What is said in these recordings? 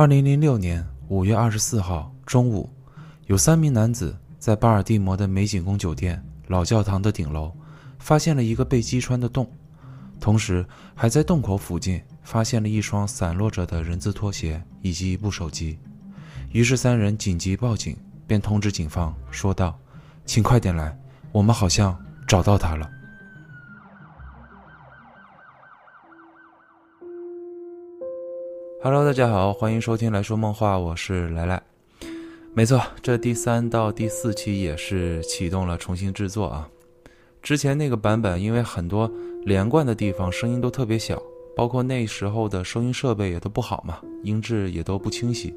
二零零六年五月二十四号中午，有三名男子在巴尔的摩的美景宫酒店老教堂的顶楼，发现了一个被击穿的洞，同时还在洞口附近发现了一双散落着的人字拖鞋以及一部手机。于是三人紧急报警，便通知警方说道：“请快点来，我们好像找到他了。” Hello，大家好，欢迎收听来说梦话，我是来来。没错，这第三到第四期也是启动了重新制作啊。之前那个版本因为很多连贯的地方声音都特别小，包括那时候的收音设备也都不好嘛，音质也都不清晰。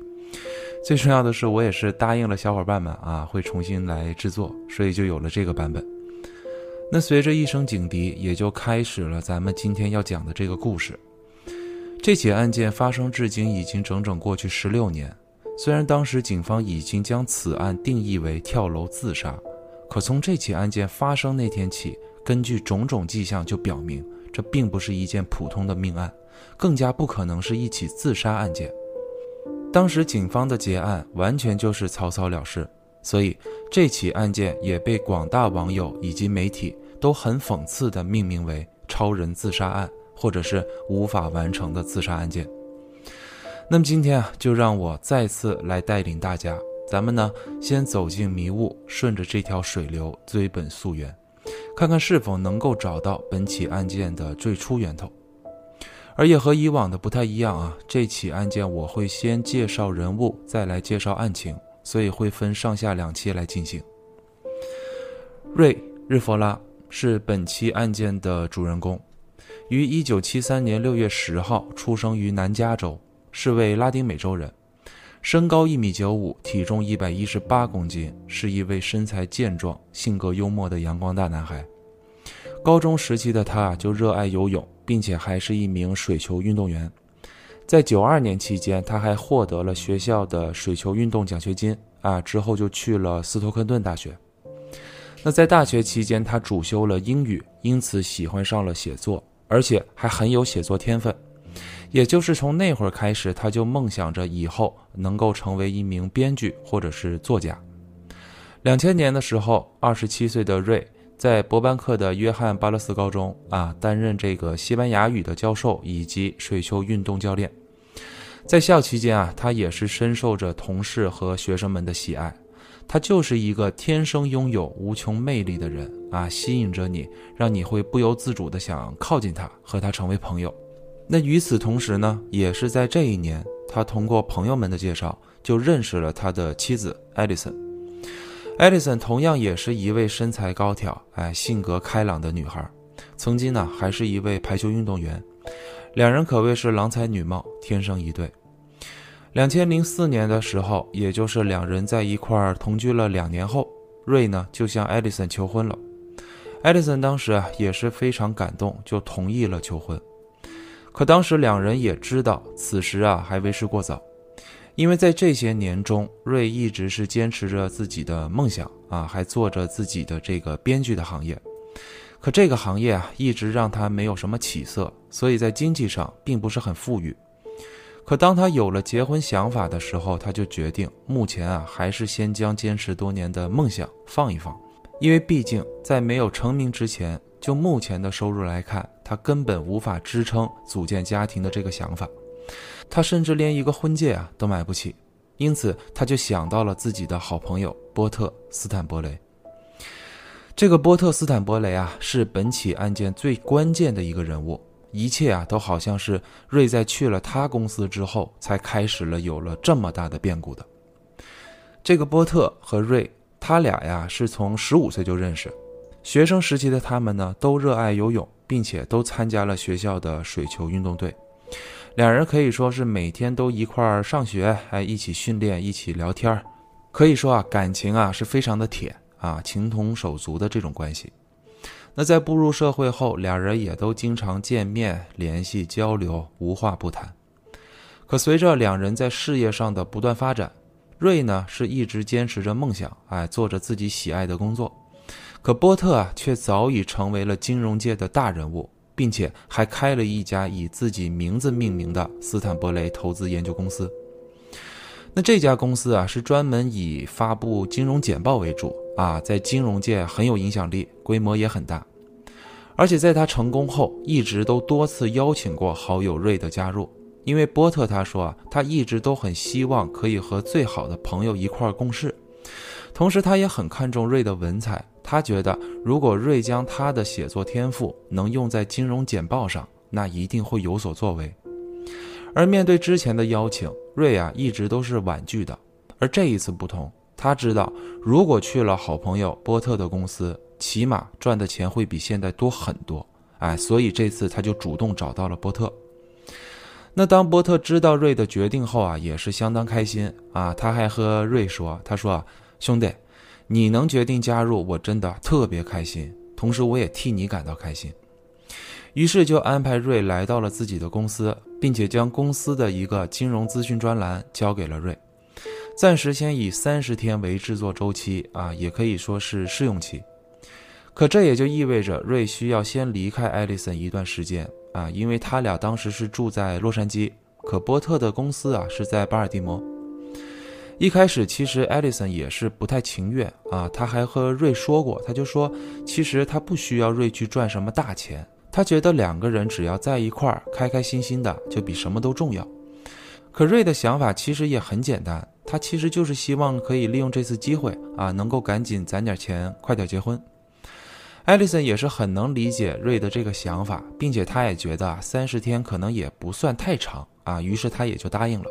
最重要的是，我也是答应了小伙伴们啊，会重新来制作，所以就有了这个版本。那随着一声警笛，也就开始了咱们今天要讲的这个故事。这起案件发生至今已经整整过去十六年，虽然当时警方已经将此案定义为跳楼自杀，可从这起案件发生那天起，根据种种迹象就表明，这并不是一件普通的命案，更加不可能是一起自杀案件。当时警方的结案完全就是草草了事，所以这起案件也被广大网友以及媒体都很讽刺地命名为“超人自杀案”。或者是无法完成的自杀案件。那么今天啊，就让我再次来带领大家，咱们呢先走进迷雾，顺着这条水流追本溯源，看看是否能够找到本起案件的最初源头。而也和以往的不太一样啊，这起案件我会先介绍人物，再来介绍案情，所以会分上下两期来进行。瑞日佛拉是本期案件的主人公。于一九七三年六月十号出生于南加州，是位拉丁美洲人，身高一米九五，体重一百一十八公斤，是一位身材健壮、性格幽默的阳光大男孩。高中时期的他就热爱游泳，并且还是一名水球运动员。在九二年期间，他还获得了学校的水球运动奖学金啊，之后就去了斯托克顿大学。那在大学期间，他主修了英语，因此喜欢上了写作。而且还很有写作天分，也就是从那会儿开始，他就梦想着以后能够成为一名编剧或者是作家。两千年的时候，二十七岁的瑞在伯班克的约翰巴勒斯高中啊担任这个西班牙语的教授以及水球运动教练。在校期间啊，他也是深受着同事和学生们的喜爱。他就是一个天生拥有无穷魅力的人啊，吸引着你，让你会不由自主的想靠近他，和他成为朋友。那与此同时呢，也是在这一年，他通过朋友们的介绍，就认识了他的妻子艾丽森。艾丽森同样也是一位身材高挑、哎，性格开朗的女孩，曾经呢还是一位排球运动员，两人可谓是郎才女貌，天生一对。两千零四年的时候，也就是两人在一块儿同居了两年后，瑞呢就向艾丽森求婚了。艾迪森当时啊也是非常感动，就同意了求婚。可当时两人也知道，此时啊还为时过早，因为在这些年中，瑞一直是坚持着自己的梦想啊，还做着自己的这个编剧的行业。可这个行业啊一直让他没有什么起色，所以在经济上并不是很富裕。可当他有了结婚想法的时候，他就决定，目前啊，还是先将坚持多年的梦想放一放，因为毕竟在没有成名之前，就目前的收入来看，他根本无法支撑组建家庭的这个想法，他甚至连一个婚戒啊都买不起，因此他就想到了自己的好朋友波特斯坦伯雷。这个波特斯坦伯雷啊，是本起案件最关键的一个人物。一切啊，都好像是瑞在去了他公司之后，才开始了有了这么大的变故的。这个波特和瑞，他俩呀是从十五岁就认识，学生时期的他们呢都热爱游泳，并且都参加了学校的水球运动队。两人可以说是每天都一块儿上学，还一起训练，一起聊天可以说啊，感情啊是非常的铁啊，情同手足的这种关系。那在步入社会后，俩人也都经常见面、联系、交流，无话不谈。可随着两人在事业上的不断发展，瑞呢是一直坚持着梦想，哎，做着自己喜爱的工作。可波特啊，却早已成为了金融界的大人物，并且还开了一家以自己名字命名的斯坦伯雷投资研究公司。那这家公司啊，是专门以发布金融简报为主啊，在金融界很有影响力，规模也很大。而且在他成功后，一直都多次邀请过好友瑞的加入，因为波特他说啊，他一直都很希望可以和最好的朋友一块共事。同时，他也很看重瑞的文采，他觉得如果瑞将他的写作天赋能用在金融简报上，那一定会有所作为。而面对之前的邀请，瑞啊一直都是婉拒的。而这一次不同，他知道如果去了好朋友波特的公司，起码赚的钱会比现在多很多。哎，所以这次他就主动找到了波特。那当波特知道瑞的决定后啊，也是相当开心啊。他还和瑞说：“他说，兄弟，你能决定加入，我真的特别开心。同时，我也替你感到开心。”于是就安排瑞来到了自己的公司，并且将公司的一个金融资讯专栏交给了瑞，暂时先以三十天为制作周期啊，也可以说是试用期。可这也就意味着瑞需要先离开艾丽森一段时间啊，因为他俩当时是住在洛杉矶，可波特的公司啊是在巴尔的摩。一开始其实艾丽森也是不太情愿啊，他还和瑞说过，他就说其实他不需要瑞去赚什么大钱。他觉得两个人只要在一块儿，开开心心的，就比什么都重要。可瑞的想法其实也很简单，他其实就是希望可以利用这次机会啊，能够赶紧攒点钱，快点结婚。艾丽森也是很能理解瑞的这个想法，并且他也觉得三十天可能也不算太长啊，于是他也就答应了。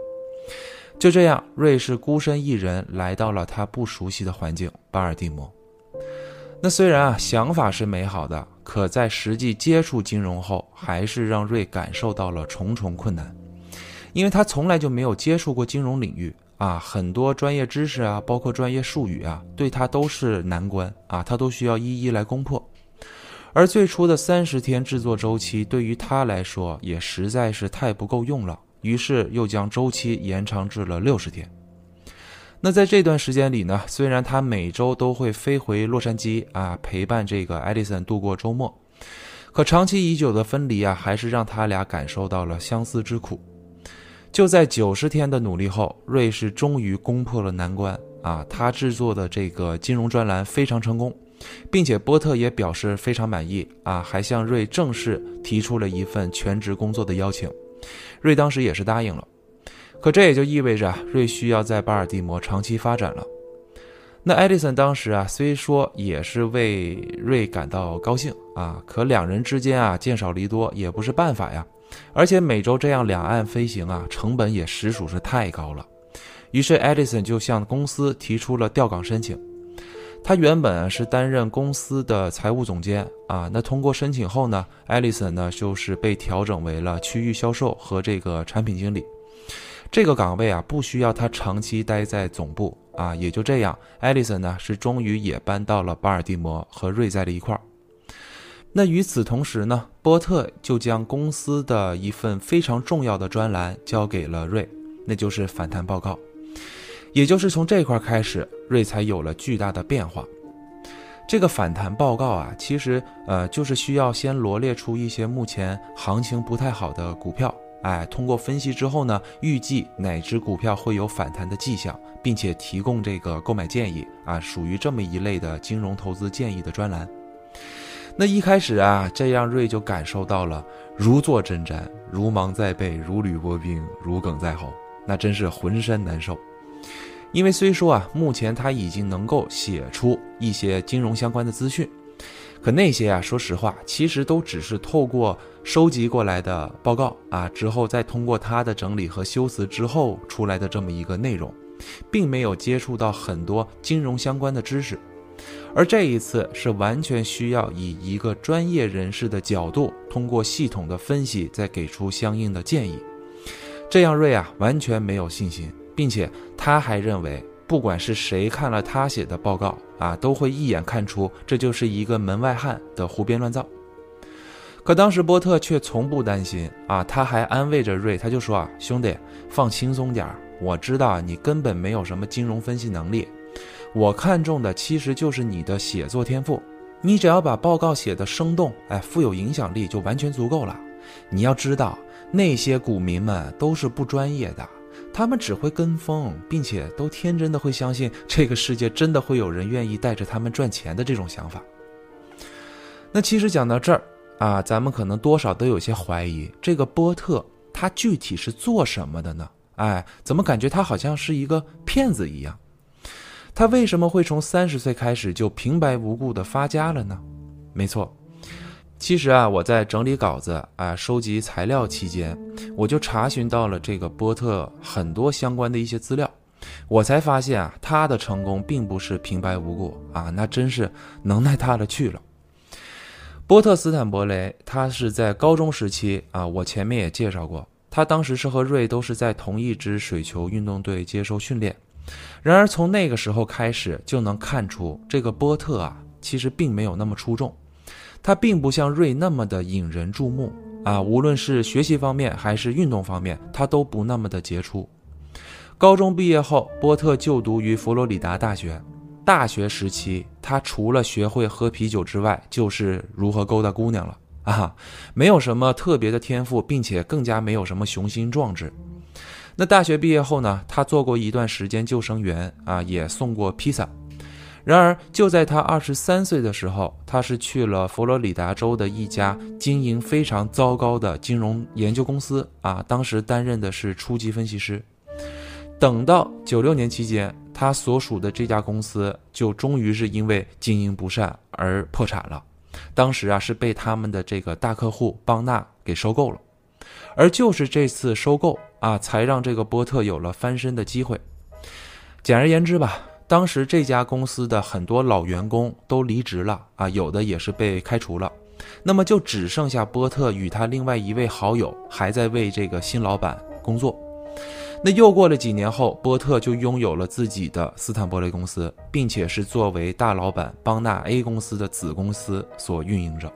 就这样，瑞是孤身一人来到了他不熟悉的环境巴尔的摩。那虽然啊，想法是美好的。可在实际接触金融后，还是让瑞感受到了重重困难，因为他从来就没有接触过金融领域啊，很多专业知识啊，包括专业术语啊，对他都是难关啊，他都需要一一来攻破。而最初的三十天制作周期对于他来说也实在是太不够用了，于是又将周期延长至了六十天。那在这段时间里呢，虽然他每周都会飞回洛杉矶啊，陪伴这个艾丽森度过周末，可长期已久的分离啊，还是让他俩感受到了相思之苦。就在九十天的努力后，瑞士终于攻破了难关啊！他制作的这个金融专栏非常成功，并且波特也表示非常满意啊，还向瑞正式提出了一份全职工作的邀请。瑞当时也是答应了。可这也就意味着瑞需要在巴尔的摩长期发展了。那艾迪森当时啊，虽说也是为瑞感到高兴啊，可两人之间啊，见少离多也不是办法呀。而且每周这样两岸飞行啊，成本也实属是太高了。于是爱迪森就向公司提出了调岗申请。他原本是担任公司的财务总监啊，那通过申请后呢，爱迪森呢就是被调整为了区域销售和这个产品经理。这个岗位啊，不需要他长期待在总部啊，也就这样，爱丽森呢是终于也搬到了巴尔的摩，和瑞在了一块儿。那与此同时呢，波特就将公司的一份非常重要的专栏交给了瑞，那就是反弹报告。也就是从这块开始，瑞才有了巨大的变化。这个反弹报告啊，其实呃就是需要先罗列出一些目前行情不太好的股票。哎，通过分析之后呢，预计哪只股票会有反弹的迹象，并且提供这个购买建议啊，属于这么一类的金融投资建议的专栏。那一开始啊，这样瑞就感受到了如坐针毡，如芒在背，如履薄冰，如鲠在喉，那真是浑身难受。因为虽说啊，目前他已经能够写出一些金融相关的资讯。可那些啊，说实话，其实都只是透过收集过来的报告啊，之后再通过他的整理和修辞之后出来的这么一个内容，并没有接触到很多金融相关的知识。而这一次是完全需要以一个专业人士的角度，通过系统的分析，再给出相应的建议。这样瑞啊完全没有信心，并且他还认为。不管是谁看了他写的报告啊，都会一眼看出这就是一个门外汉的胡编乱造。可当时波特却从不担心啊，他还安慰着瑞，他就说啊，兄弟，放轻松点儿，我知道你根本没有什么金融分析能力，我看中的其实就是你的写作天赋，你只要把报告写得生动，哎，富有影响力就完全足够了。你要知道，那些股民们都是不专业的。他们只会跟风，并且都天真的会相信这个世界真的会有人愿意带着他们赚钱的这种想法。那其实讲到这儿啊，咱们可能多少都有些怀疑，这个波特他具体是做什么的呢？哎，怎么感觉他好像是一个骗子一样？他为什么会从三十岁开始就平白无故的发家了呢？没错。其实啊，我在整理稿子啊、收集材料期间，我就查询到了这个波特很多相关的一些资料，我才发现啊，他的成功并不是平白无故啊，那真是能耐大了去了。波特斯坦伯雷，他是在高中时期啊，我前面也介绍过，他当时是和瑞都是在同一支水球运动队接受训练。然而从那个时候开始，就能看出这个波特啊，其实并没有那么出众。他并不像瑞那么的引人注目啊，无论是学习方面还是运动方面，他都不那么的杰出。高中毕业后，波特就读于佛罗里达大学。大学时期，他除了学会喝啤酒之外，就是如何勾搭姑娘了啊，没有什么特别的天赋，并且更加没有什么雄心壮志。那大学毕业后呢，他做过一段时间救生员啊，也送过披萨。然而，就在他二十三岁的时候，他是去了佛罗里达州的一家经营非常糟糕的金融研究公司啊，当时担任的是初级分析师。等到九六年期间，他所属的这家公司就终于是因为经营不善而破产了。当时啊，是被他们的这个大客户邦纳给收购了。而就是这次收购啊，才让这个波特有了翻身的机会。简而言之吧。当时这家公司的很多老员工都离职了啊，有的也是被开除了，那么就只剩下波特与他另外一位好友还在为这个新老板工作。那又过了几年后，波特就拥有了自己的斯坦伯雷公司，并且是作为大老板邦纳 A 公司的子公司所运营着。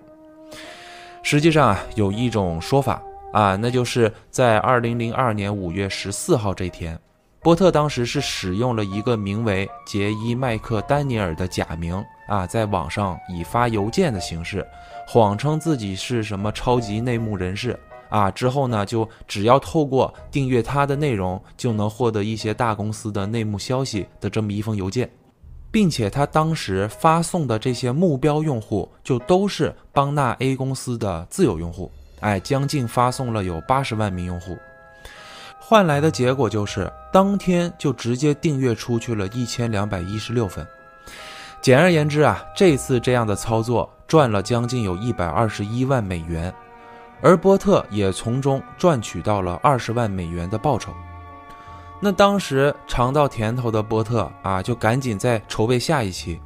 实际上啊，有一种说法啊，那就是在二零零二年五月十四号这天。波特当时是使用了一个名为杰伊·麦克丹尼尔的假名啊，在网上以发邮件的形式，谎称自己是什么超级内幕人士啊。之后呢，就只要透过订阅他的内容，就能获得一些大公司的内幕消息的这么一封邮件，并且他当时发送的这些目标用户，就都是邦纳 A 公司的自有用户，哎，将近发送了有八十万名用户。换来的结果就是，当天就直接订阅出去了一千两百一十六份。简而言之啊，这次这样的操作赚了将近有一百二十一万美元，而波特也从中赚取到了二十万美元的报酬。那当时尝到甜头的波特啊，就赶紧在筹备下一期。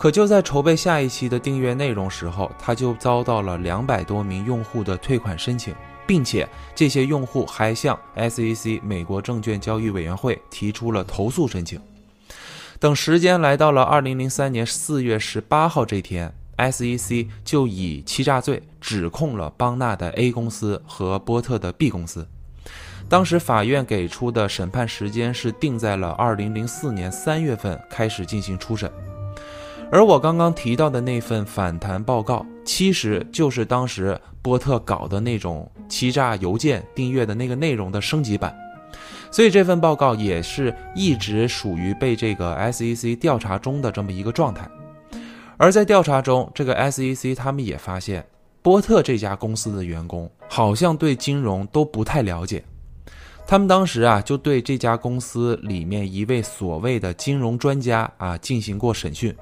可就在筹备下一期的订阅内容时候，他就遭到了两百多名用户的退款申请。并且这些用户还向 SEC 美国证券交易委员会提出了投诉申请。等时间来到了二零零三年四月十八号这天，SEC 就以欺诈罪指控了邦纳的 A 公司和波特的 B 公司。当时法院给出的审判时间是定在了二零零四年三月份开始进行初审。而我刚刚提到的那份反弹报告，其实就是当时波特搞的那种欺诈邮件订阅的那个内容的升级版，所以这份报告也是一直属于被这个 SEC 调查中的这么一个状态。而在调查中，这个 SEC 他们也发现，波特这家公司的员工好像对金融都不太了解，他们当时啊就对这家公司里面一位所谓的金融专家啊进行过审讯。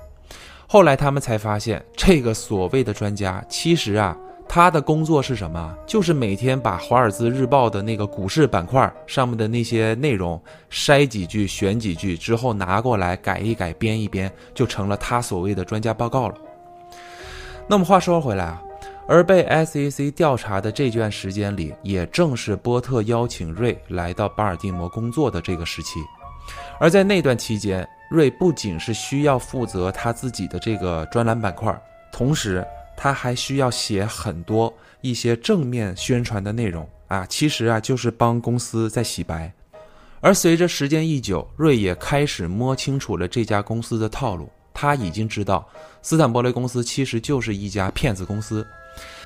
后来他们才发现，这个所谓的专家，其实啊，他的工作是什么？就是每天把《华尔兹日报》的那个股市板块上面的那些内容筛几句、选几句之后拿过来改一改、编一编，就成了他所谓的专家报告了。那么话说回来啊，而被 SEC 调查的这段时间里，也正是波特邀请瑞来到巴尔的摩工作的这个时期，而在那段期间。瑞不仅是需要负责他自己的这个专栏板块，同时他还需要写很多一些正面宣传的内容。啊，其实啊就是帮公司在洗白。而随着时间一久，瑞也开始摸清楚了这家公司的套路，他已经知道斯坦伯雷公司其实就是一家骗子公司，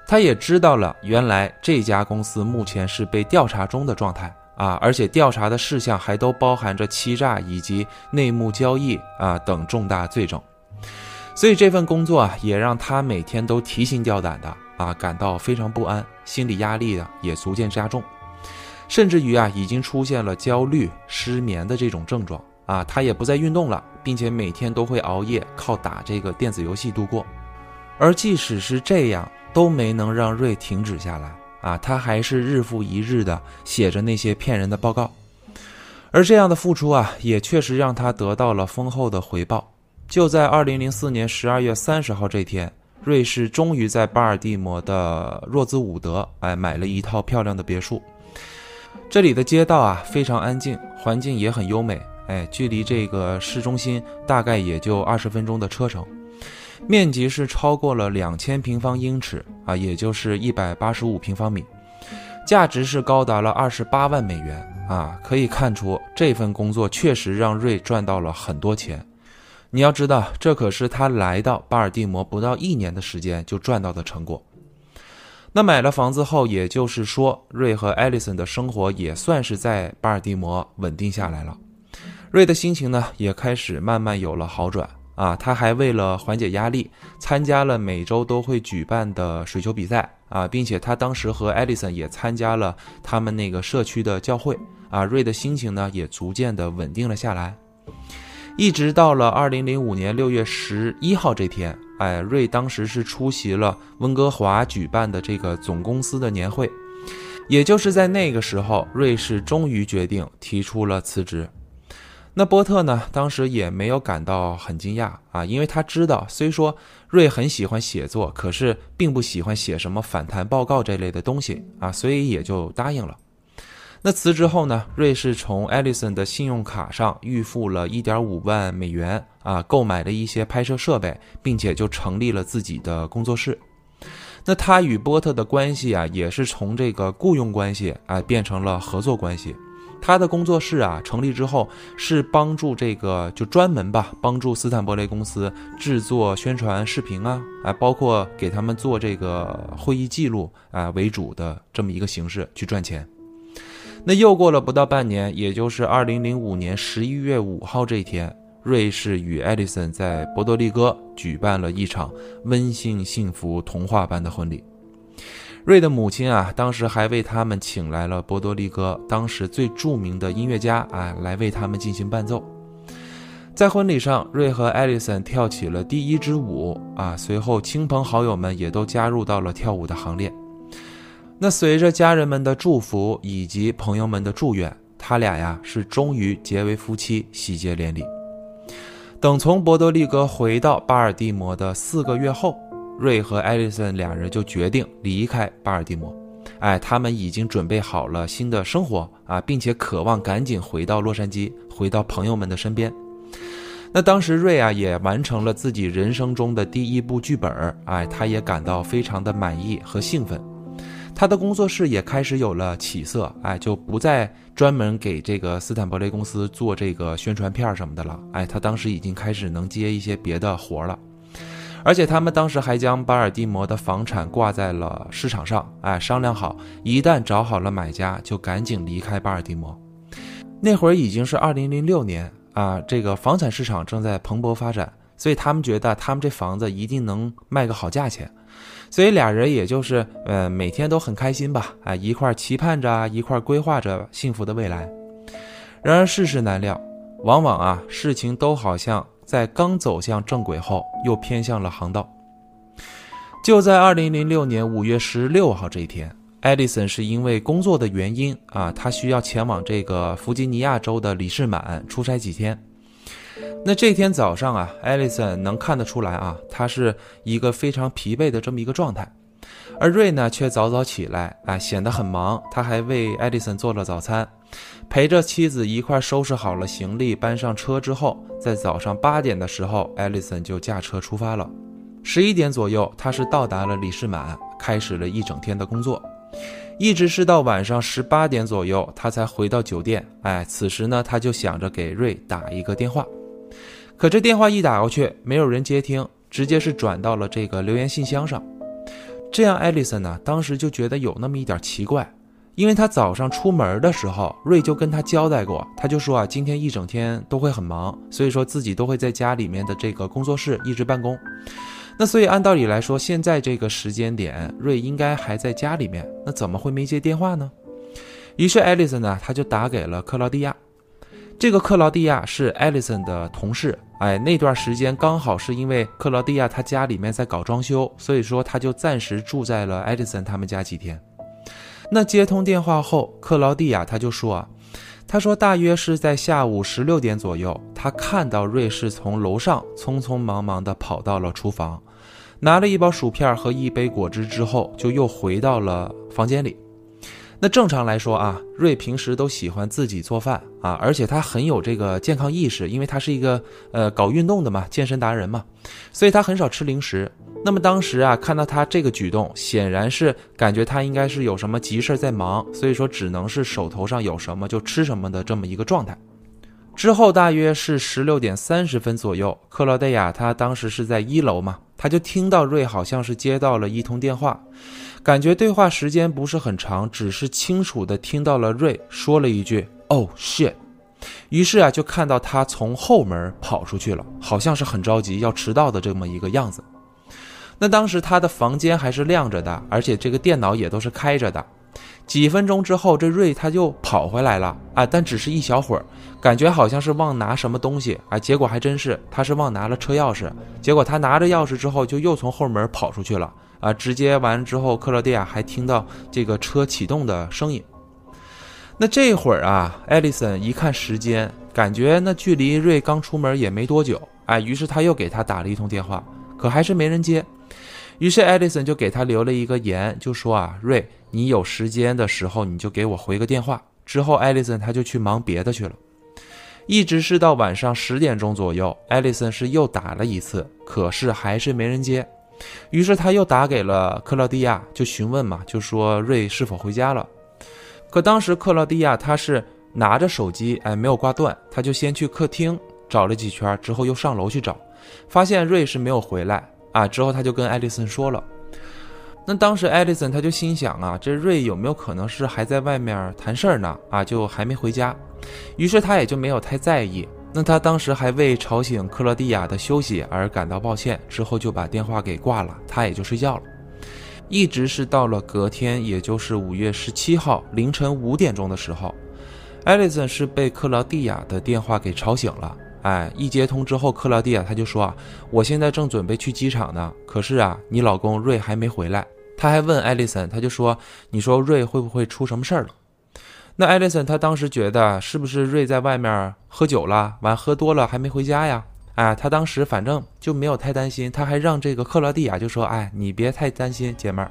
他也知道了原来这家公司目前是被调查中的状态啊，而且调查的事项还都包含着欺诈以及内幕交易啊等重大罪证。所以这份工作啊，也让他每天都提心吊胆的啊，感到非常不安，心理压力啊也逐渐加重，甚至于啊，已经出现了焦虑、失眠的这种症状啊。他也不再运动了，并且每天都会熬夜，靠打这个电子游戏度过。而即使是这样，都没能让瑞停止下来啊，他还是日复一日的写着那些骗人的报告。而这样的付出啊，也确实让他得到了丰厚的回报。就在二零零四年十二月三十号这天，瑞士终于在巴尔的摩的若兹伍德，哎，买了一套漂亮的别墅。这里的街道啊非常安静，环境也很优美，哎，距离这个市中心大概也就二十分钟的车程，面积是超过了两千平方英尺啊，也就是一百八十五平方米，价值是高达了二十八万美元啊，可以看出这份工作确实让瑞赚到了很多钱。你要知道，这可是他来到巴尔的摩不到一年的时间就赚到的成果。那买了房子后，也就是说，瑞和艾丽森的生活也算是在巴尔的摩稳定下来了。瑞的心情呢，也开始慢慢有了好转啊。他还为了缓解压力，参加了每周都会举办的水球比赛啊，并且他当时和艾丽森也参加了他们那个社区的教会啊。瑞的心情呢，也逐渐的稳定了下来。一直到了二零零五年六月十一号这天，哎，瑞当时是出席了温哥华举办的这个总公司的年会，也就是在那个时候，瑞士终于决定提出了辞职。那波特呢，当时也没有感到很惊讶啊，因为他知道，虽说瑞很喜欢写作，可是并不喜欢写什么反弹报告这类的东西啊，所以也就答应了。那辞职后呢？瑞士从艾利森的信用卡上预付了一点五万美元啊，购买了一些拍摄设备，并且就成立了自己的工作室。那他与波特的关系啊，也是从这个雇佣关系啊变成了合作关系。他的工作室啊成立之后，是帮助这个就专门吧，帮助斯坦伯雷公司制作宣传视频啊，啊，包括给他们做这个会议记录啊为主的这么一个形式去赚钱。那又过了不到半年，也就是二零零五年十一月五号这一天，瑞士与艾丽森在波多利哥举办了一场温馨、幸福、童话般的婚礼。瑞的母亲啊，当时还为他们请来了波多黎各当时最著名的音乐家啊，来为他们进行伴奏。在婚礼上，瑞和艾丽森跳起了第一支舞啊，随后亲朋好友们也都加入到了跳舞的行列。那随着家人们的祝福以及朋友们的祝愿，他俩呀是终于结为夫妻，喜结连理。等从博多利格回到巴尔的摩的四个月后，瑞和艾丽森两人就决定离开巴尔的摩。哎，他们已经准备好了新的生活啊，并且渴望赶紧回到洛杉矶，回到朋友们的身边。那当时瑞啊也完成了自己人生中的第一部剧本哎，他也感到非常的满意和兴奋。他的工作室也开始有了起色，哎，就不再专门给这个斯坦伯雷公司做这个宣传片什么的了，哎，他当时已经开始能接一些别的活了，而且他们当时还将巴尔的摩的房产挂在了市场上，哎，商量好，一旦找好了买家，就赶紧离开巴尔的摩。那会儿已经是二零零六年啊，这个房产市场正在蓬勃发展，所以他们觉得他们这房子一定能卖个好价钱。所以俩人也就是，呃，每天都很开心吧，哎，一块期盼着，一块规划着幸福的未来。然而世事难料，往往啊，事情都好像在刚走向正轨后，又偏向了航道。就在二零零六年五月十六号这一天，艾丽森是因为工作的原因啊，他需要前往这个弗吉尼亚州的里士满出差几天。那这天早上啊，艾丽森能看得出来啊，他是一个非常疲惫的这么一个状态，而瑞呢却早早起来啊，显得很忙。他还为艾丽森做了早餐，陪着妻子一块收拾好了行李，搬上车之后，在早上八点的时候，艾丽森就驾车出发了。十一点左右，他是到达了李士满，开始了一整天的工作，一直是到晚上十八点左右，他才回到酒店。哎，此时呢，他就想着给瑞打一个电话。可这电话一打过去，没有人接听，直接是转到了这个留言信箱上。这样，艾丽森呢，当时就觉得有那么一点奇怪，因为他早上出门的时候，瑞就跟他交代过，他就说啊，今天一整天都会很忙，所以说自己都会在家里面的这个工作室一直办公。那所以按道理来说，现在这个时间点，瑞应该还在家里面，那怎么会没接电话呢？于是艾丽森呢，他就打给了克劳蒂亚。这个克劳蒂亚是艾丽森的同事，哎，那段时间刚好是因为克劳蒂亚他家里面在搞装修，所以说他就暂时住在了艾丽森他们家几天。那接通电话后，克劳蒂亚他就说啊，他说大约是在下午十六点左右，他看到瑞士从楼上匆匆忙忙地跑到了厨房，拿了一包薯片和一杯果汁之后，就又回到了房间里。那正常来说啊，瑞平时都喜欢自己做饭啊，而且他很有这个健康意识，因为他是一个呃搞运动的嘛，健身达人嘛，所以他很少吃零食。那么当时啊，看到他这个举动，显然是感觉他应该是有什么急事在忙，所以说只能是手头上有什么就吃什么的这么一个状态。之后大约是十六点三十分左右，克劳黛亚她当时是在一楼嘛，她就听到瑞好像是接到了一通电话。感觉对话时间不是很长，只是清楚的听到了瑞说了一句 “Oh shit”，于是啊就看到他从后门跑出去了，好像是很着急要迟到的这么一个样子。那当时他的房间还是亮着的，而且这个电脑也都是开着的。几分钟之后，这瑞他就跑回来了啊，但只是一小会儿，感觉好像是忘拿什么东西啊，结果还真是他是忘拿了车钥匙，结果他拿着钥匙之后就又从后门跑出去了。啊！直接完之后，克罗地亚还听到这个车启动的声音。那这会儿啊，艾丽森一看时间，感觉那距离瑞刚出门也没多久，哎，于是他又给他打了一通电话，可还是没人接。于是艾丽森就给他留了一个言，就说啊，瑞，你有时间的时候你就给我回个电话。之后艾丽森他就去忙别的去了，一直是到晚上十点钟左右，艾丽森是又打了一次，可是还是没人接。于是他又打给了克劳迪亚，就询问嘛，就说瑞是否回家了。可当时克劳迪亚他是拿着手机，哎，没有挂断，他就先去客厅找了几圈，之后又上楼去找，发现瑞是没有回来啊。之后他就跟艾丽森说了。那当时艾丽森他就心想啊，这瑞有没有可能是还在外面谈事儿呢？啊，就还没回家。于是他也就没有太在意。那他当时还为吵醒克罗地亚的休息而感到抱歉，之后就把电话给挂了，他也就睡觉了。一直是到了隔天，也就是五月十七号凌晨五点钟的时候，艾丽森是被克劳蒂亚的电话给吵醒了。哎，一接通之后，克劳蒂亚他就说啊，我现在正准备去机场呢，可是啊，你老公瑞还没回来。他还问艾丽森，他就说，你说瑞会不会出什么事儿了？那艾丽森她当时觉得是不是瑞在外面喝酒了，完喝多了还没回家呀？哎，他当时反正就没有太担心，他还让这个克劳蒂亚就说：“哎，你别太担心，姐妹儿。”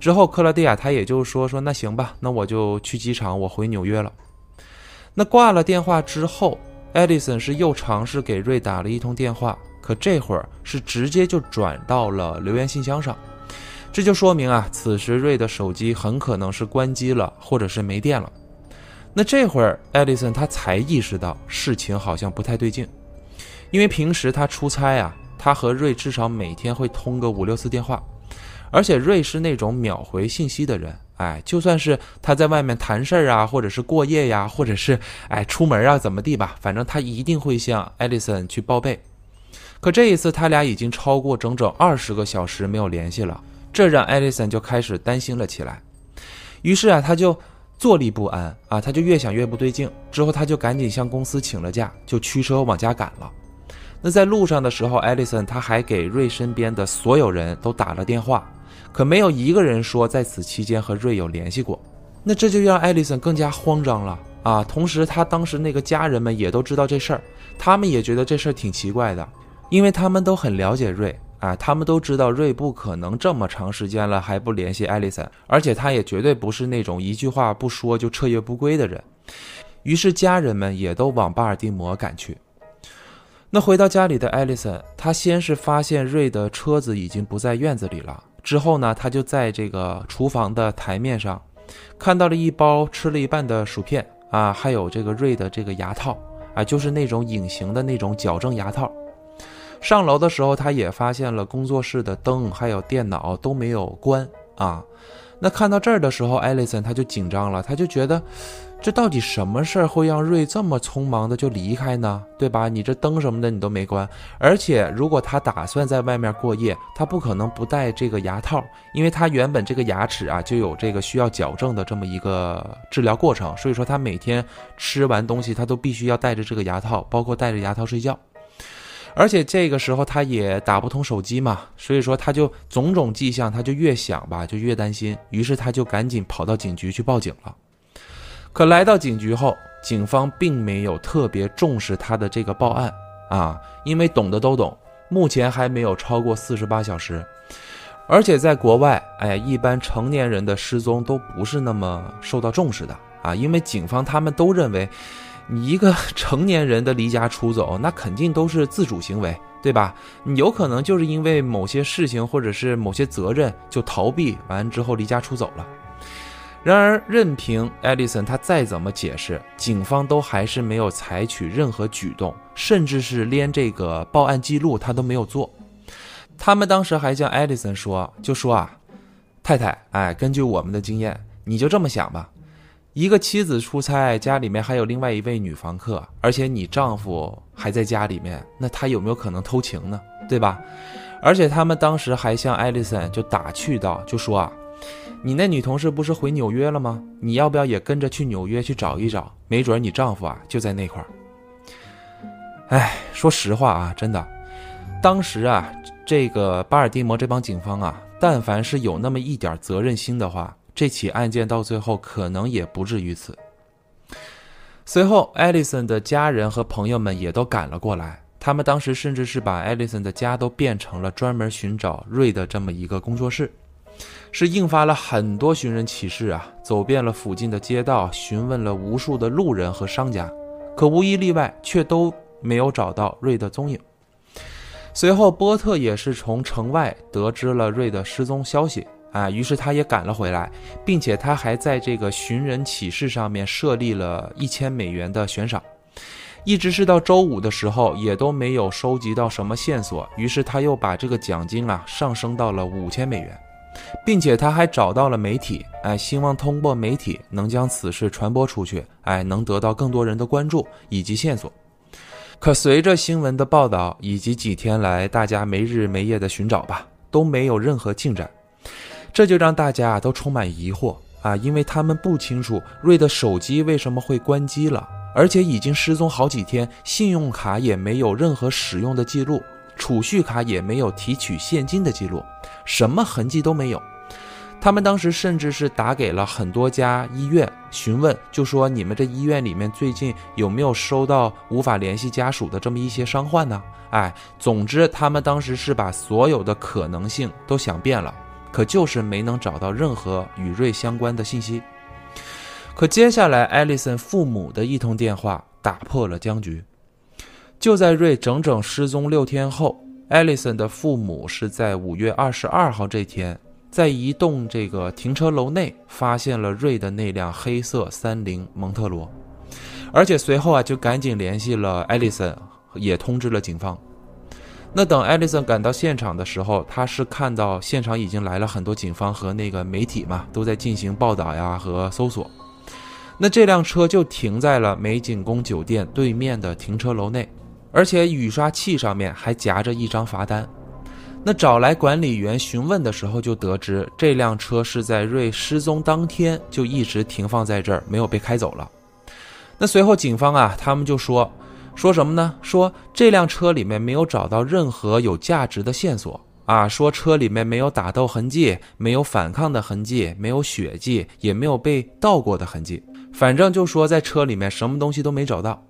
之后克劳蒂亚他也就说说那行吧，那我就去机场，我回纽约了。那挂了电话之后，艾丽森是又尝试给瑞打了一通电话，可这会儿是直接就转到了留言信箱上。这就说明啊，此时瑞的手机很可能是关机了，或者是没电了。那这会儿，艾丽森他才意识到事情好像不太对劲，因为平时他出差啊，他和瑞至少每天会通个五六次电话，而且瑞是那种秒回信息的人。哎，就算是他在外面谈事儿啊，或者是过夜呀，或者是哎出门啊怎么地吧，反正他一定会向艾丽森去报备。可这一次，他俩已经超过整整二十个小时没有联系了。这让艾丽森就开始担心了起来，于是啊，他就坐立不安啊，他就越想越不对劲。之后他就赶紧向公司请了假，就驱车往家赶了。那在路上的时候，艾丽森他还给瑞身边的所有人都打了电话，可没有一个人说在此期间和瑞有联系过。那这就让艾丽森更加慌张了啊！同时，他当时那个家人们也都知道这事儿，他们也觉得这事儿挺奇怪的，因为他们都很了解瑞。啊，他们都知道瑞不可能这么长时间了还不联系艾丽森，而且他也绝对不是那种一句话不说就彻夜不归的人。于是家人们也都往巴尔的摩赶去。那回到家里的艾丽森，她先是发现瑞的车子已经不在院子里了，之后呢，他就在这个厨房的台面上看到了一包吃了一半的薯片啊，还有这个瑞的这个牙套啊，就是那种隐形的那种矫正牙套。上楼的时候，他也发现了工作室的灯还有电脑都没有关啊。那看到这儿的时候，艾丽森他就紧张了，他就觉得。这到底什么事儿会让瑞这么匆忙的就离开呢？对吧？你这灯什么的你都没关，而且如果他打算在外面过夜，他不可能不戴这个牙套，因为他原本这个牙齿啊就有这个需要矫正的这么一个治疗过程，所以说他每天吃完东西他都必须要戴着这个牙套，包括戴着牙套睡觉。而且这个时候他也打不通手机嘛，所以说他就种种迹象，他就越想吧就越担心，于是他就赶紧跑到警局去报警了。可来到警局后，警方并没有特别重视他的这个报案啊，因为懂的都懂，目前还没有超过四十八小时，而且在国外，哎，一般成年人的失踪都不是那么受到重视的啊，因为警方他们都认为，你一个成年人的离家出走，那肯定都是自主行为，对吧？你有可能就是因为某些事情或者是某些责任就逃避完之后离家出走了。然而，任凭艾丽森他再怎么解释，警方都还是没有采取任何举动，甚至是连这个报案记录他都没有做。他们当时还向艾丽森说：“就说啊，太太，哎，根据我们的经验，你就这么想吧，一个妻子出差，家里面还有另外一位女房客，而且你丈夫还在家里面，那他有没有可能偷情呢？对吧？而且他们当时还向艾丽森就打趣道，就说啊。”你那女同事不是回纽约了吗？你要不要也跟着去纽约去找一找？没准你丈夫啊就在那块儿。哎，说实话啊，真的，当时啊，这个巴尔的摩这帮警方啊，但凡是有那么一点责任心的话，这起案件到最后可能也不至于此。随后，艾丽森的家人和朋友们也都赶了过来，他们当时甚至是把艾丽森的家都变成了专门寻找瑞的这么一个工作室。是印发了很多寻人启事啊，走遍了附近的街道，询问了无数的路人和商家，可无一例外，却都没有找到瑞的踪影。随后，波特也是从城外得知了瑞的失踪消息啊，于是他也赶了回来，并且他还在这个寻人启事上面设立了一千美元的悬赏，一直是到周五的时候，也都没有收集到什么线索，于是他又把这个奖金啊上升到了五千美元。并且他还找到了媒体，哎，希望通过媒体能将此事传播出去，哎，能得到更多人的关注以及线索。可随着新闻的报道以及几天来大家没日没夜的寻找吧，都没有任何进展，这就让大家都充满疑惑啊，因为他们不清楚瑞的手机为什么会关机了，而且已经失踪好几天，信用卡也没有任何使用的记录。储蓄卡也没有提取现金的记录，什么痕迹都没有。他们当时甚至是打给了很多家医院询问，就说你们这医院里面最近有没有收到无法联系家属的这么一些伤患呢？哎，总之他们当时是把所有的可能性都想遍了，可就是没能找到任何与瑞相关的信息。可接下来，艾丽森父母的一通电话打破了僵局。就在瑞整整失踪六天后，艾丽森的父母是在五月二十二号这天，在一栋这个停车楼内发现了瑞的那辆黑色三菱蒙特罗，而且随后啊就赶紧联系了艾丽森，也通知了警方。那等艾丽森赶到现场的时候，他是看到现场已经来了很多警方和那个媒体嘛，都在进行报道呀和搜索。那这辆车就停在了美景宫酒店对面的停车楼内。而且雨刷器上面还夹着一张罚单，那找来管理员询问的时候，就得知这辆车是在瑞失踪当天就一直停放在这儿，没有被开走了。那随后警方啊，他们就说说什么呢？说这辆车里面没有找到任何有价值的线索啊，说车里面没有打斗痕迹，没有反抗的痕迹，没有血迹，也没有被盗过的痕迹，反正就说在车里面什么东西都没找到。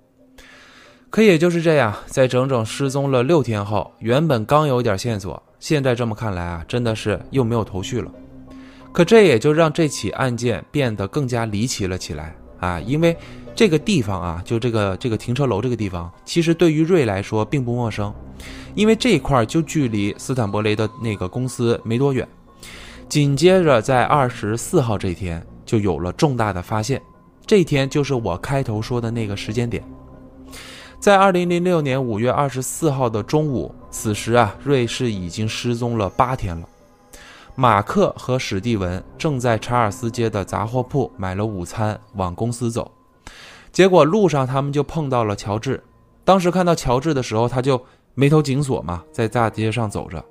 可也就是这样，在整整失踪了六天后，原本刚有点线索，现在这么看来啊，真的是又没有头绪了。可这也就让这起案件变得更加离奇了起来啊！因为这个地方啊，就这个这个停车楼这个地方，其实对于瑞来说并不陌生，因为这一块就距离斯坦伯雷的那个公司没多远。紧接着在二十四号这天，就有了重大的发现，这天就是我开头说的那个时间点。在二零零六年五月二十四号的中午，此时啊，瑞士已经失踪了八天了。马克和史蒂文正在查尔斯街的杂货铺买了午餐，往公司走。结果路上他们就碰到了乔治。当时看到乔治的时候，他就眉头紧锁嘛，在大街上走着。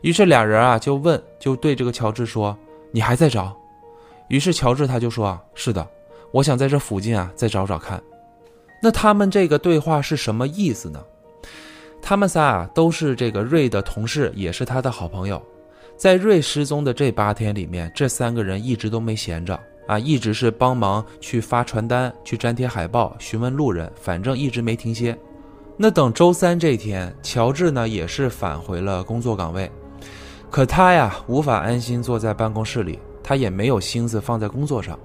于是俩人啊就问，就对这个乔治说：“你还在找？”于是乔治他就说：“啊，是的，我想在这附近啊再找找看。”那他们这个对话是什么意思呢？他们仨啊都是这个瑞的同事，也是他的好朋友。在瑞失踪的这八天里面，这三个人一直都没闲着啊，一直是帮忙去发传单、去粘贴海报、询问路人，反正一直没停歇。那等周三这天，乔治呢也是返回了工作岗位，可他呀无法安心坐在办公室里，他也没有心思放在工作上。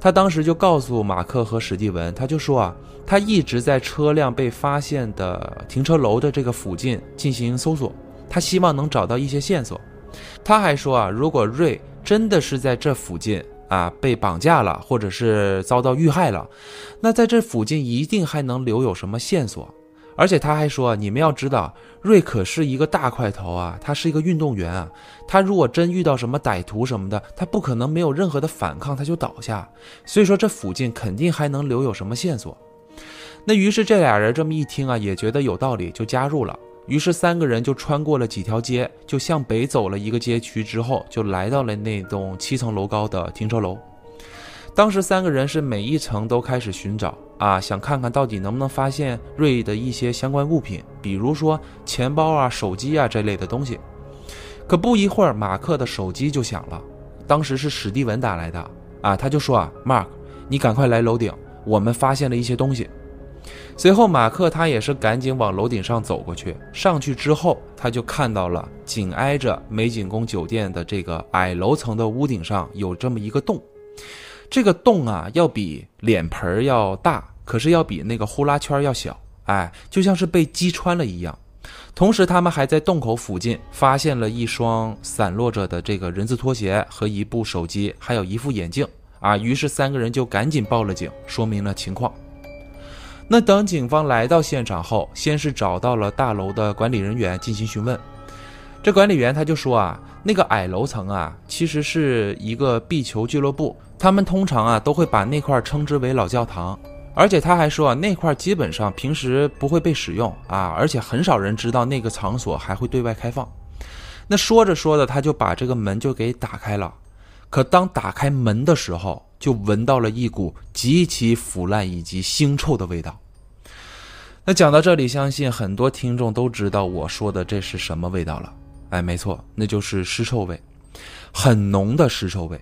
他当时就告诉马克和史蒂文，他就说啊，他一直在车辆被发现的停车楼的这个附近进行搜索，他希望能找到一些线索。他还说啊，如果瑞真的是在这附近啊被绑架了，或者是遭到遇害了，那在这附近一定还能留有什么线索。而且他还说：“你们要知道，瑞可是一个大块头啊，他是一个运动员啊。他如果真遇到什么歹徒什么的，他不可能没有任何的反抗他就倒下。所以说，这附近肯定还能留有什么线索。那于是这俩人这么一听啊，也觉得有道理，就加入了。于是三个人就穿过了几条街，就向北走了一个街区之后，就来到了那栋七层楼高的停车楼。当时三个人是每一层都开始寻找。”啊，想看看到底能不能发现瑞的一些相关物品，比如说钱包啊、手机啊这类的东西。可不一会儿，马克的手机就响了，当时是史蒂文打来的。啊，他就说啊，Mark，你赶快来楼顶，我们发现了一些东西。随后，马克他也是赶紧往楼顶上走过去。上去之后，他就看到了紧挨着美景宫酒店的这个矮楼层的屋顶上有这么一个洞。这个洞啊，要比脸盆要大。可是要比那个呼啦圈要小，哎，就像是被击穿了一样。同时，他们还在洞口附近发现了一双散落着的这个人字拖鞋和一部手机，还有一副眼镜啊。于是三个人就赶紧报了警，说明了情况。那等警方来到现场后，先是找到了大楼的管理人员进行询问。这管理员他就说啊，那个矮楼层啊，其实是一个壁球俱乐部，他们通常啊都会把那块称之为老教堂。而且他还说啊，那块基本上平时不会被使用啊，而且很少人知道那个场所还会对外开放。那说着说着，他就把这个门就给打开了。可当打开门的时候，就闻到了一股极其腐烂以及腥臭的味道。那讲到这里，相信很多听众都知道我说的这是什么味道了。哎，没错，那就是尸臭味，很浓的尸臭味。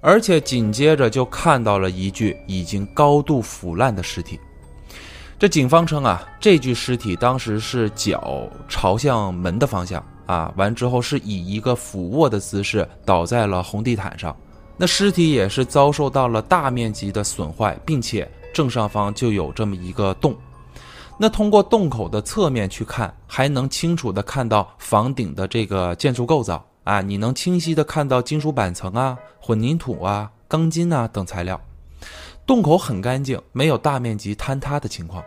而且紧接着就看到了一具已经高度腐烂的尸体。这警方称啊，这具尸体当时是脚朝向门的方向啊，完之后是以一个俯卧的姿势倒在了红地毯上。那尸体也是遭受到了大面积的损坏，并且正上方就有这么一个洞。那通过洞口的侧面去看，还能清楚的看到房顶的这个建筑构造。啊，你能清晰的看到金属板层啊、混凝土啊、钢筋啊等材料，洞口很干净，没有大面积坍塌的情况。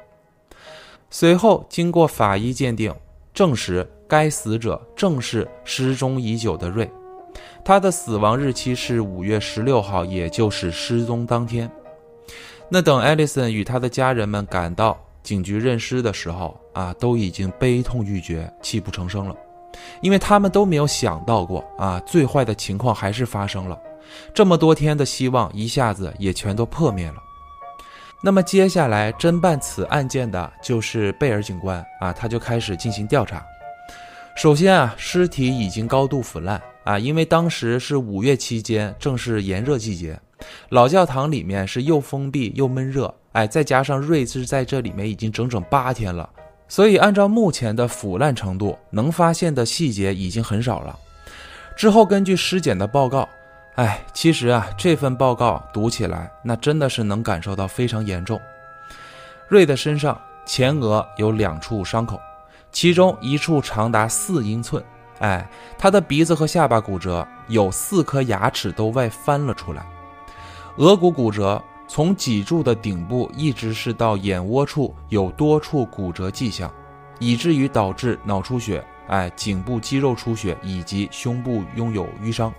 随后经过法医鉴定，证实该死者正是失踪已久的瑞，他的死亡日期是五月十六号，也就是失踪当天。那等艾丽森与他的家人们赶到警局认尸的时候啊，都已经悲痛欲绝，泣不成声了。因为他们都没有想到过啊，最坏的情况还是发生了，这么多天的希望一下子也全都破灭了。那么接下来侦办此案件的就是贝尔警官啊，他就开始进行调查。首先啊，尸体已经高度腐烂啊，因为当时是五月期间，正是炎热季节，老教堂里面是又封闭又闷热，哎，再加上瑞兹在这里面已经整整八天了。所以，按照目前的腐烂程度，能发现的细节已经很少了。之后根据尸检的报告，哎，其实啊，这份报告读起来，那真的是能感受到非常严重。瑞的身上前额有两处伤口，其中一处长达四英寸，哎，他的鼻子和下巴骨折，有四颗牙齿都外翻了出来，额骨骨折。从脊柱的顶部一直是到眼窝处有多处骨折迹象，以至于导致脑出血哎，颈部肌肉出血以及胸部拥有淤伤。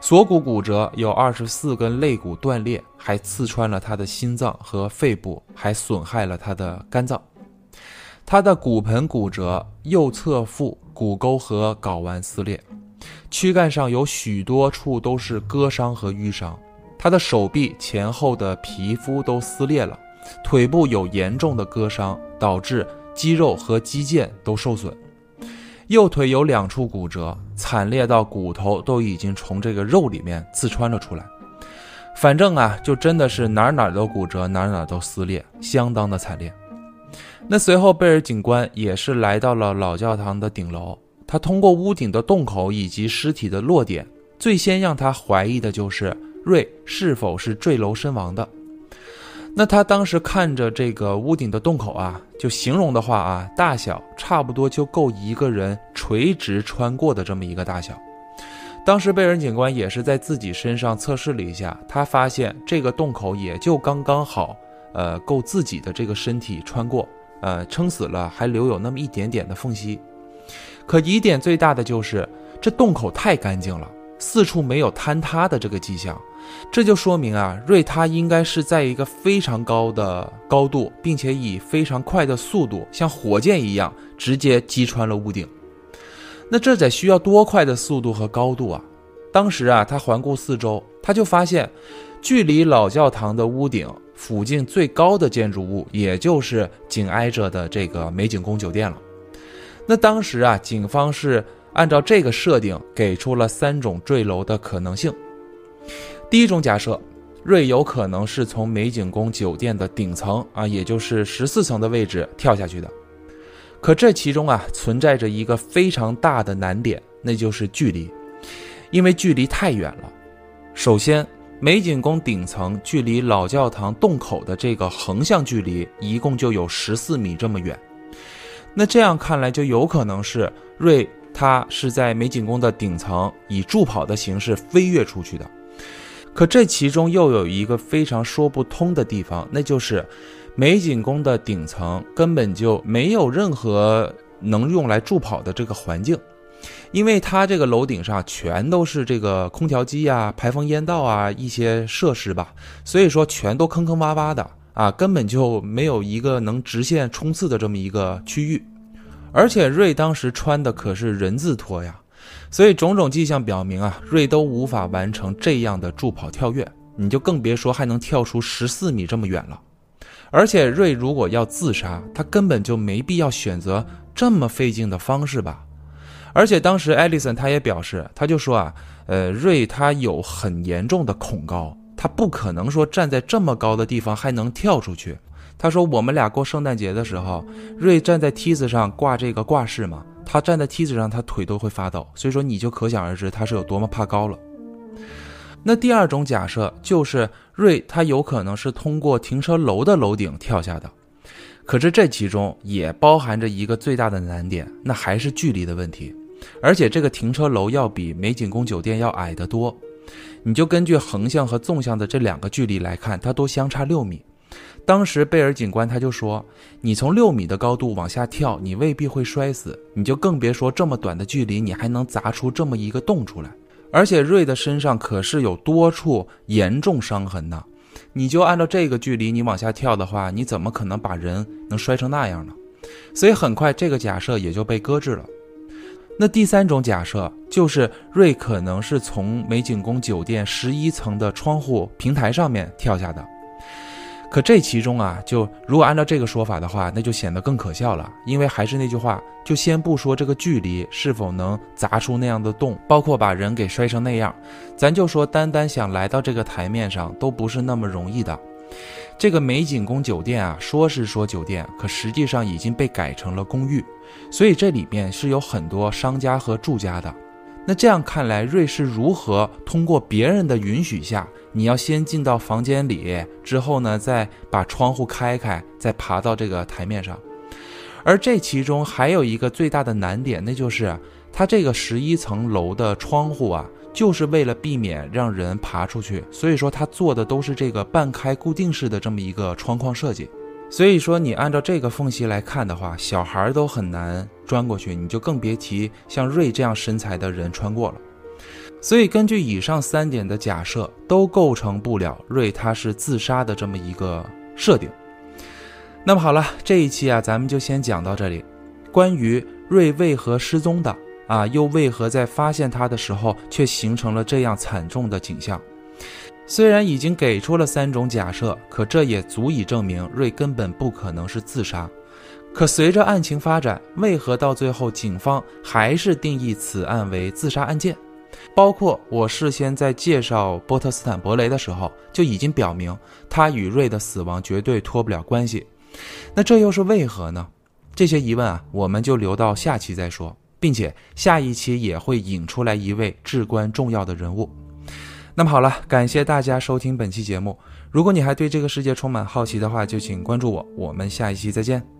锁骨骨折，有二十四根肋骨断裂，还刺穿了他的心脏和肺部，还损害了他的肝脏。他的骨盆骨折，右侧腹骨沟和睾丸撕裂，躯干上有许多处都是割伤和淤伤。他的手臂前后的皮肤都撕裂了，腿部有严重的割伤，导致肌肉和肌腱都受损。右腿有两处骨折，惨烈到骨头都已经从这个肉里面刺穿了出来。反正啊，就真的是哪哪都骨折，哪哪都撕裂，相当的惨烈。那随后，贝尔警官也是来到了老教堂的顶楼。他通过屋顶的洞口以及尸体的落点，最先让他怀疑的就是瑞是否是坠楼身亡的。那他当时看着这个屋顶的洞口啊，就形容的话啊，大小差不多就够一个人垂直穿过的这么一个大小。当时贝尔警官也是在自己身上测试了一下，他发现这个洞口也就刚刚好，呃，够自己的这个身体穿过，呃，撑死了还留有那么一点点的缝隙。可疑点最大的就是这洞口太干净了，四处没有坍塌的这个迹象。这就说明啊，瑞他应该是在一个非常高的高度，并且以非常快的速度，像火箭一样直接击穿了屋顶。那这得需要多快的速度和高度啊？当时啊，他环顾四周，他就发现，距离老教堂的屋顶附近最高的建筑物，也就是紧挨着的这个美景宫酒店了。那当时啊，警方是按照这个设定，给出了三种坠楼的可能性。第一种假设，瑞有可能是从美景宫酒店的顶层啊，也就是十四层的位置跳下去的。可这其中啊，存在着一个非常大的难点，那就是距离，因为距离太远了。首先，美景宫顶层距离老教堂洞口的这个横向距离一共就有十四米这么远。那这样看来，就有可能是瑞他是在美景宫的顶层以助跑的形式飞跃出去的。可这其中又有一个非常说不通的地方，那就是美景宫的顶层根本就没有任何能用来助跑的这个环境，因为它这个楼顶上全都是这个空调机啊、排风烟道啊一些设施吧，所以说全都坑坑洼洼的啊，根本就没有一个能直线冲刺的这么一个区域，而且瑞当时穿的可是人字拖呀。所以种种迹象表明啊，瑞都无法完成这样的助跑跳跃，你就更别说还能跳出十四米这么远了。而且瑞如果要自杀，他根本就没必要选择这么费劲的方式吧。而且当时艾丽森他也表示，他就说啊，呃，瑞他有很严重的恐高，他不可能说站在这么高的地方还能跳出去。他说我们俩过圣诞节的时候，瑞站在梯子上挂这个挂饰嘛。他站在梯子上，他腿都会发抖，所以说你就可想而知他是有多么怕高了。那第二种假设就是瑞他有可能是通过停车楼的楼顶跳下的，可是这其中也包含着一个最大的难点，那还是距离的问题，而且这个停车楼要比美景宫酒店要矮得多，你就根据横向和纵向的这两个距离来看，它都相差六米。当时贝尔警官他就说：“你从六米的高度往下跳，你未必会摔死，你就更别说这么短的距离，你还能砸出这么一个洞出来。而且瑞的身上可是有多处严重伤痕呢，你就按照这个距离你往下跳的话，你怎么可能把人能摔成那样呢？所以很快这个假设也就被搁置了。那第三种假设就是瑞可能是从美景宫酒店十一层的窗户平台上面跳下的。”可这其中啊，就如果按照这个说法的话，那就显得更可笑了。因为还是那句话，就先不说这个距离是否能砸出那样的洞，包括把人给摔成那样，咱就说单单想来到这个台面上都不是那么容易的。这个美景宫酒店啊，说是说酒店，可实际上已经被改成了公寓，所以这里面是有很多商家和住家的。那这样看来，瑞士如何通过别人的允许下？你要先进到房间里，之后呢，再把窗户开开，再爬到这个台面上。而这其中还有一个最大的难点，那就是它这个十一层楼的窗户啊，就是为了避免让人爬出去，所以说它做的都是这个半开固定式的这么一个窗框设计。所以说，你按照这个缝隙来看的话，小孩都很难钻过去，你就更别提像瑞这样身材的人穿过了。所以，根据以上三点的假设，都构成不了瑞他是自杀的这么一个设定。那么好了，这一期啊，咱们就先讲到这里。关于瑞为何失踪的啊，又为何在发现他的时候却形成了这样惨重的景象？虽然已经给出了三种假设，可这也足以证明瑞根本不可能是自杀。可随着案情发展，为何到最后警方还是定义此案为自杀案件？包括我事先在介绍波特斯坦伯雷的时候就已经表明，他与瑞的死亡绝对脱不了关系。那这又是为何呢？这些疑问啊，我们就留到下期再说，并且下一期也会引出来一位至关重要的人物。那么好了，感谢大家收听本期节目。如果你还对这个世界充满好奇的话，就请关注我。我们下一期再见。